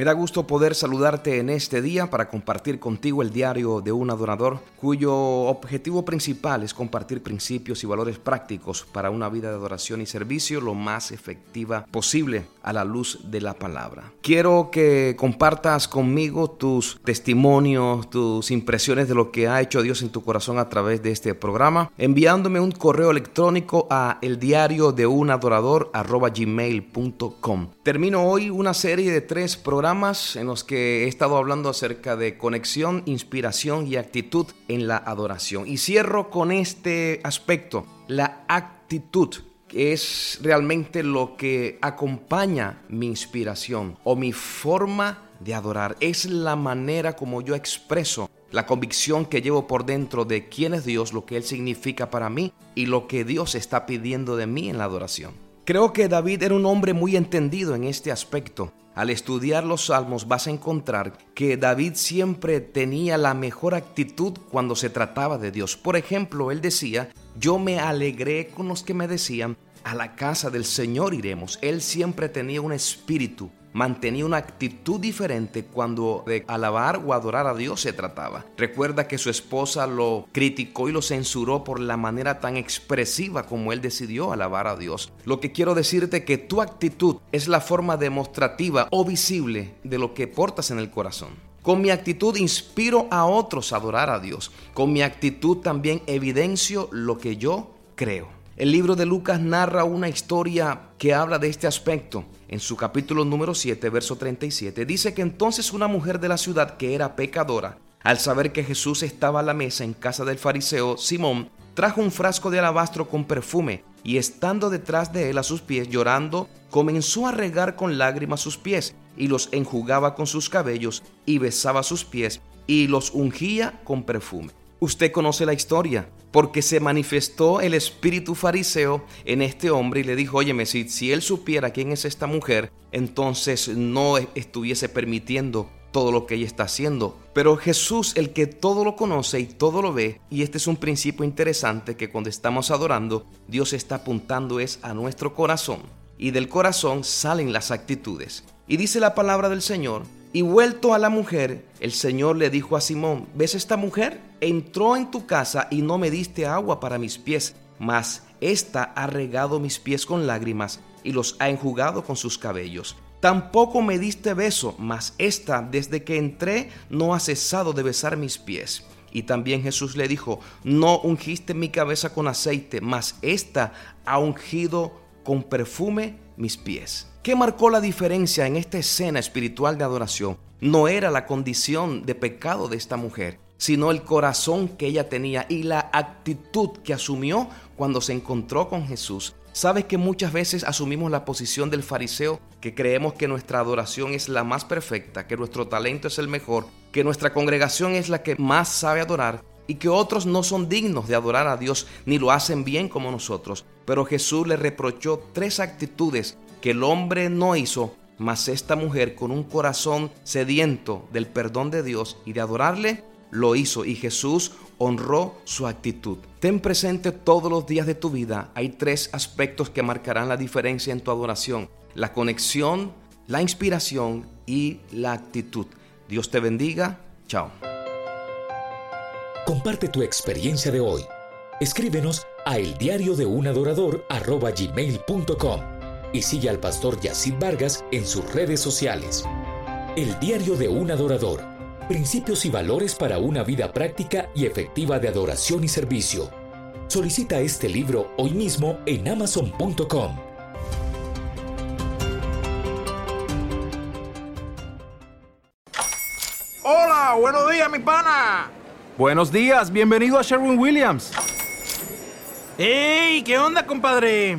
Me da gusto poder saludarte en este día para compartir contigo el diario de un adorador cuyo objetivo principal es compartir principios y valores prácticos para una vida de adoración y servicio lo más efectiva posible a la luz de la palabra. Quiero que compartas conmigo tus testimonios, tus impresiones de lo que ha hecho Dios en tu corazón a través de este programa, enviándome un correo electrónico a el diario de un adorador gmail.com. Termino hoy una serie de tres programas en los que he estado hablando acerca de conexión, inspiración y actitud en la adoración. Y cierro con este aspecto, la actitud que es realmente lo que acompaña mi inspiración o mi forma de adorar. Es la manera como yo expreso la convicción que llevo por dentro de quién es Dios, lo que Él significa para mí y lo que Dios está pidiendo de mí en la adoración. Creo que David era un hombre muy entendido en este aspecto. Al estudiar los salmos vas a encontrar que David siempre tenía la mejor actitud cuando se trataba de Dios. Por ejemplo, él decía, yo me alegré con los que me decían, a la casa del Señor iremos. Él siempre tenía un espíritu mantenía una actitud diferente cuando de alabar o adorar a Dios se trataba. Recuerda que su esposa lo criticó y lo censuró por la manera tan expresiva como él decidió alabar a Dios. Lo que quiero decirte que tu actitud es la forma demostrativa o visible de lo que portas en el corazón. Con mi actitud inspiro a otros a adorar a Dios. Con mi actitud también evidencio lo que yo creo. El libro de Lucas narra una historia que habla de este aspecto. En su capítulo número 7, verso 37, dice que entonces una mujer de la ciudad que era pecadora, al saber que Jesús estaba a la mesa en casa del fariseo Simón, trajo un frasco de alabastro con perfume y estando detrás de él a sus pies llorando, comenzó a regar con lágrimas sus pies y los enjugaba con sus cabellos y besaba sus pies y los ungía con perfume. Usted conoce la historia, porque se manifestó el espíritu fariseo en este hombre y le dijo, óyeme, si, si él supiera quién es esta mujer, entonces no estuviese permitiendo todo lo que ella está haciendo. Pero Jesús, el que todo lo conoce y todo lo ve, y este es un principio interesante que cuando estamos adorando, Dios está apuntando es a nuestro corazón. Y del corazón salen las actitudes. Y dice la palabra del Señor y vuelto a la mujer, el Señor le dijo a Simón, ¿ves esta mujer? Entró en tu casa y no me diste agua para mis pies, mas ésta ha regado mis pies con lágrimas y los ha enjugado con sus cabellos. Tampoco me diste beso, mas ésta desde que entré no ha cesado de besar mis pies. Y también Jesús le dijo, no ungiste mi cabeza con aceite, mas ésta ha ungido con perfume mis pies. ¿Qué marcó la diferencia en esta escena espiritual de adoración? No era la condición de pecado de esta mujer, sino el corazón que ella tenía y la actitud que asumió cuando se encontró con Jesús. ¿Sabes que muchas veces asumimos la posición del fariseo, que creemos que nuestra adoración es la más perfecta, que nuestro talento es el mejor, que nuestra congregación es la que más sabe adorar y que otros no son dignos de adorar a Dios ni lo hacen bien como nosotros? Pero Jesús le reprochó tres actitudes que el hombre no hizo, mas esta mujer con un corazón sediento del perdón de Dios y de adorarle, lo hizo y Jesús honró su actitud. Ten presente todos los días de tu vida. Hay tres aspectos que marcarán la diferencia en tu adoración. La conexión, la inspiración y la actitud. Dios te bendiga. Chao. Comparte tu experiencia de hoy. Escríbenos a eldiariodeunAdorador.com y sigue al pastor Yacid Vargas en sus redes sociales. El diario de un adorador, Principios y valores para una vida práctica y efectiva de adoración y servicio. Solicita este libro hoy mismo en amazon.com. Hola, buenos días, mi pana. Buenos días, bienvenido a Sherwin Williams. ¡Ey! ¿Qué onda, compadre?